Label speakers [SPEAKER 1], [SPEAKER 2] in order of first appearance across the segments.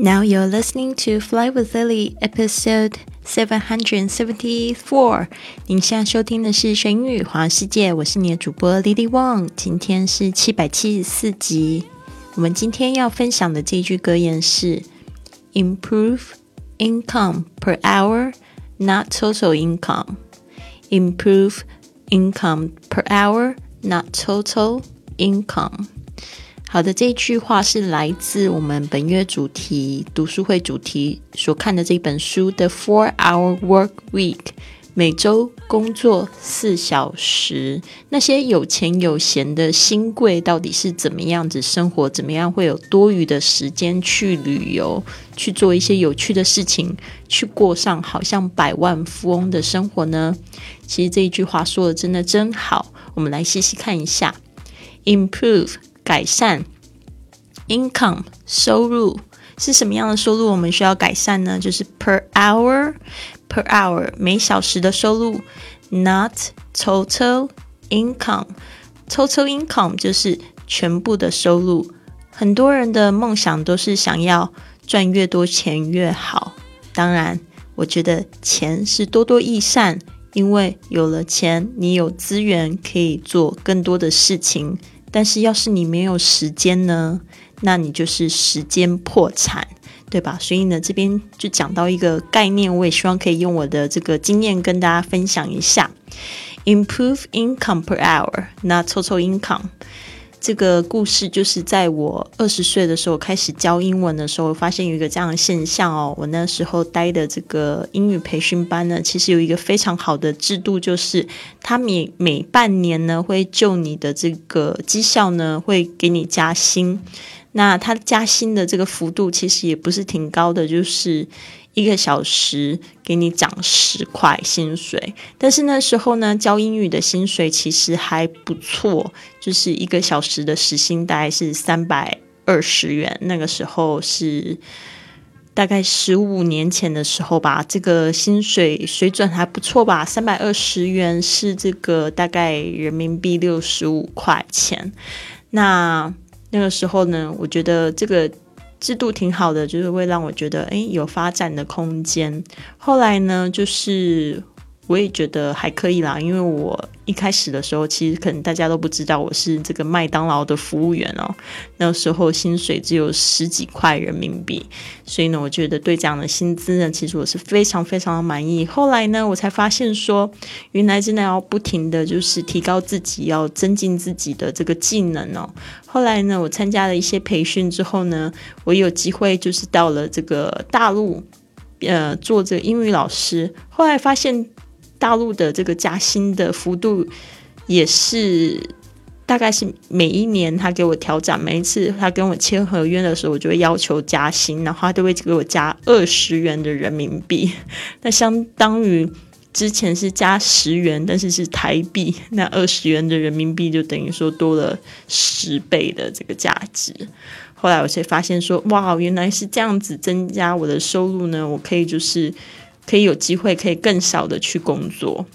[SPEAKER 1] Now you're listening to Fly with Lily, episode seven hundred seventy four. 您现在收听的是《神语环世界》，我是你的主播 Lily Wong。今天是七百七十四集。我们今天要分享的这句格言是：Improve income per hour, not total income. Improve income per hour, not total income. 好的，这一句话是来自我们本月主题读书会主题所看的这本书的 Four Hour Work Week，每周工作四小时。那些有钱有闲的新贵到底是怎么样子生活？怎么样会有多余的时间去旅游，去做一些有趣的事情，去过上好像百万富翁的生活呢？其实这一句话说的真的真好，我们来细细看一下，Improve。改善 income 收入是什么样的收入？我们需要改善呢？就是 per hour per hour 每小时的收入，not total income total income 就是全部的收入。很多人的梦想都是想要赚越多钱越好。当然，我觉得钱是多多益善，因为有了钱，你有资源可以做更多的事情。但是，要是你没有时间呢？那你就是时间破产，对吧？所以呢，这边就讲到一个概念，我也希望可以用我的这个经验跟大家分享一下：improve income per hour，那凑凑 income。这个故事就是在我二十岁的时候开始教英文的时候，发现有一个这样的现象哦。我那时候待的这个英语培训班呢，其实有一个非常好的制度，就是他每每半年呢会就你的这个绩效呢会给你加薪。那他加薪的这个幅度其实也不是挺高的，就是。一个小时给你涨十块薪水，但是那时候呢，教英语的薪水其实还不错，就是一个小时的时薪大概是三百二十元。那个时候是大概十五年前的时候吧，这个薪水水准还不错吧？三百二十元是这个大概人民币六十五块钱。那那个时候呢，我觉得这个。制度挺好的，就是会让我觉得，诶有发展的空间。后来呢，就是我也觉得还可以啦，因为我。一开始的时候，其实可能大家都不知道我是这个麦当劳的服务员哦。那时候薪水只有十几块人民币，所以呢，我觉得对这样的薪资呢，其实我是非常非常的满意。后来呢，我才发现说，原来真的要不停的就是提高自己，要增进自己的这个技能哦。后来呢，我参加了一些培训之后呢，我有机会就是到了这个大陆，呃，做这个英语老师。后来发现。大陆的这个加薪的幅度也是，大概是每一年他给我调整，每一次他跟我签合约的时候，我就会要求加薪，然后他都会给我加二十元的人民币，那相当于之前是加十元，但是是台币，那二十元的人民币就等于说多了十倍的这个价值。后来我才发现说，哇，原来是这样子增加我的收入呢，我可以就是。可以有机会，可以更少的去工作。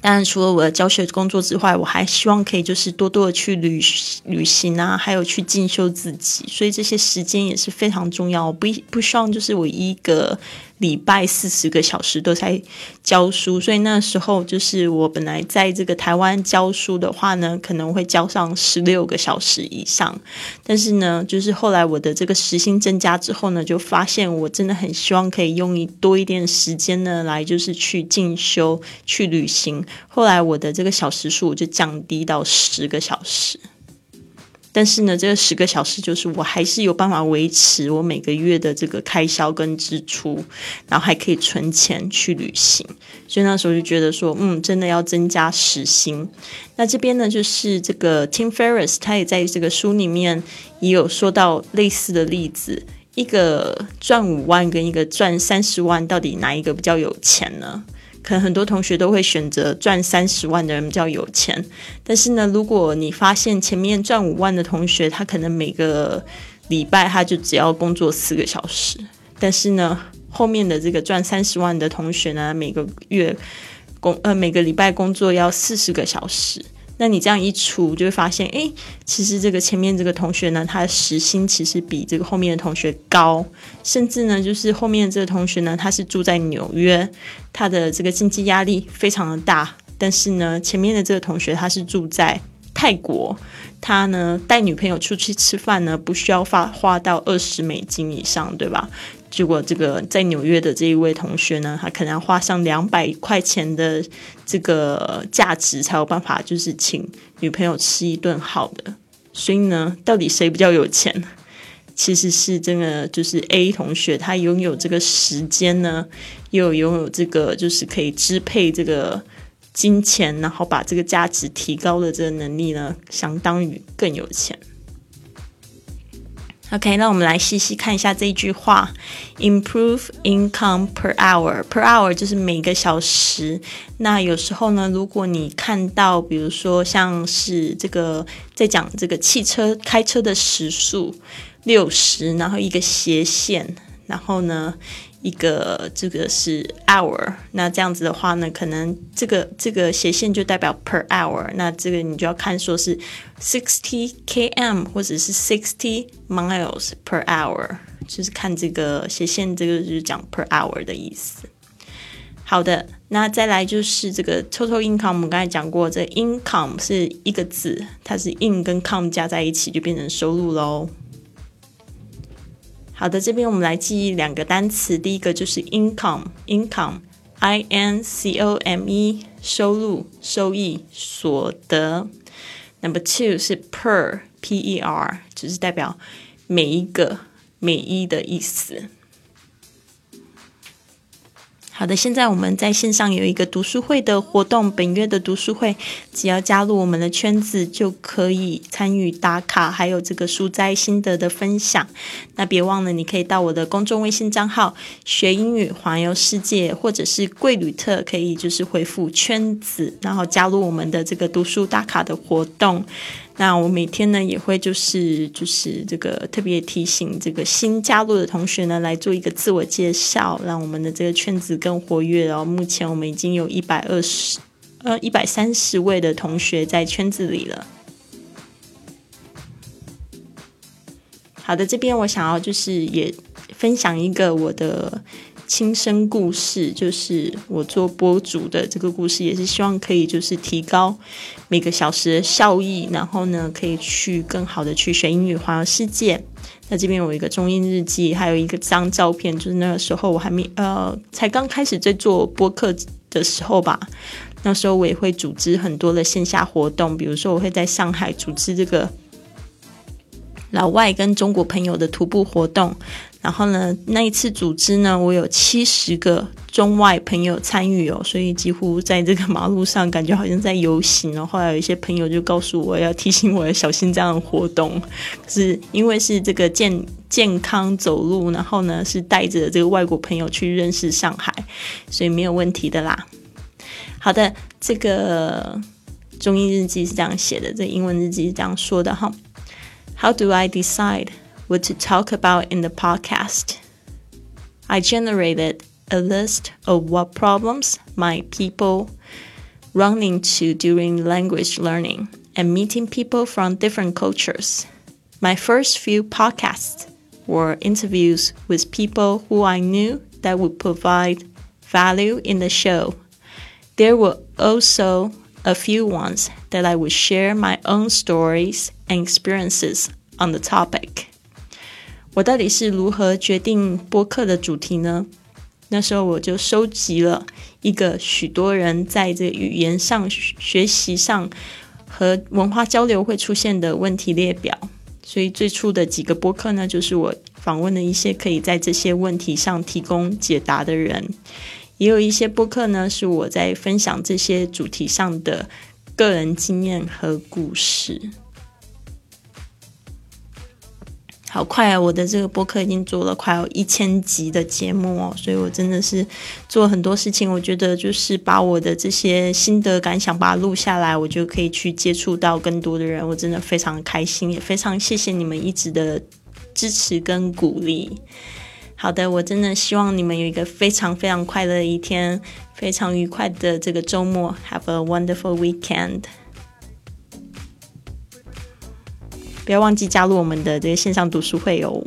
[SPEAKER 1] 当然，除了我的教学工作之外，我还希望可以就是多多的去旅旅行啊，还有去进修自己。所以这些时间也是非常重要。我不不希望就是我一个。礼拜四十个小时都在教书，所以那时候就是我本来在这个台湾教书的话呢，可能会教上十六个小时以上。但是呢，就是后来我的这个时薪增加之后呢，就发现我真的很希望可以用一多一点时间呢，来就是去进修、去旅行。后来我的这个小时数就降低到十个小时。但是呢，这个十个小时就是我还是有办法维持我每个月的这个开销跟支出，然后还可以存钱去旅行。所以那时候就觉得说，嗯，真的要增加时薪。那这边呢，就是这个 Tim Ferriss，他也在这个书里面也有说到类似的例子：一个赚五万跟一个赚三十万，到底哪一个比较有钱呢？可能很多同学都会选择赚三十万的人比较有钱，但是呢，如果你发现前面赚五万的同学，他可能每个礼拜他就只要工作四个小时，但是呢，后面的这个赚三十万的同学呢，每个月工呃每个礼拜工作要四十个小时。那你这样一除，就会发现，哎，其实这个前面这个同学呢，他的时薪其实比这个后面的同学高，甚至呢，就是后面这个同学呢，他是住在纽约，他的这个经济压力非常的大，但是呢，前面的这个同学他是住在泰国，他呢带女朋友出去吃饭呢，不需要花花到二十美金以上，对吧？结果这个在纽约的这一位同学呢，他可能要花上两百块钱的这个价值，才有办法就是请女朋友吃一顿好的。所以呢，到底谁比较有钱？其实是真的，就是 A 同学他拥有这个时间呢，又拥有这个就是可以支配这个金钱，然后把这个价值提高的这个能力呢，相当于更有钱。OK，那我们来细细看一下这一句话：improve income per hour。per hour 就是每个小时。那有时候呢，如果你看到，比如说像是这个在讲这个汽车开车的时速六十，然后一个斜线，然后呢。一个这个是 hour，那这样子的话呢，可能这个这个斜线就代表 per hour，那这个你就要看说是 sixty km 或者是 sixty miles per hour，就是看这个斜线，这个就是讲 per hour 的意思。好的，那再来就是这个 total income，我们刚才讲过，这 income 是一个字，它是 in 跟 com 加在一起就变成收入喽。好的，这边我们来记忆两个单词。第一个就是 income，income，i n c o m e，收入、收益、所得。Number two 是 per，p e r，就是代表每一个、每一的意思。好的，现在我们在线上有一个读书会的活动，本月的读书会，只要加入我们的圈子就可以参与打卡，还有这个书斋心得的分享。那别忘了，你可以到我的公众微信账号“学英语环游世界”或者是“贵旅特”，可以就是回复“圈子”，然后加入我们的这个读书打卡的活动。那我每天呢也会就是就是这个特别提醒这个新加入的同学呢来做一个自我介绍，让我们的这个圈子更活跃哦。目前我们已经有一百二十呃一百三十位的同学在圈子里了。好的，这边我想要就是也分享一个我的。亲身故事就是我做播主的这个故事，也是希望可以就是提高每个小时的效益，然后呢可以去更好的去学英语环游世界。那这边有一个中英日记，还有一个张照片，就是那个时候我还没呃才刚开始在做播客的时候吧。那时候我也会组织很多的线下活动，比如说我会在上海组织这个老外跟中国朋友的徒步活动。然后呢，那一次组织呢，我有七十个中外朋友参与哦，所以几乎在这个马路上感觉好像在游行哦。后来有一些朋友就告诉我要提醒我要小心这样的活动，是因为是这个健健康走路，然后呢是带着这个外国朋友去认识上海，所以没有问题的啦。好的，这个中英日记是这样写的，这英文日记是这样说的哈。How do I decide? What to talk about in the podcast. I generated a list of what problems my people run into during language learning and meeting people from different cultures. My first few podcasts were interviews with people who I knew that would provide value in the show. There were also a few ones that I would share my own stories and experiences on the topic. 我到底是如何决定播客的主题呢？那时候我就收集了一个许多人在这语言上、学习上和文化交流会出现的问题列表。所以最初的几个播客呢，就是我访问了一些可以在这些问题上提供解答的人，也有一些播客呢是我在分享这些主题上的个人经验和故事。好快啊！我的这个播客已经做了快有一千集的节目哦，所以我真的是做很多事情。我觉得就是把我的这些心得感想把它录下来，我就可以去接触到更多的人。我真的非常开心，也非常谢谢你们一直的支持跟鼓励。好的，我真的希望你们有一个非常非常快乐的一天，非常愉快的这个周末。Have a wonderful weekend. 不要忘记加入我们的这个线上读书会哦。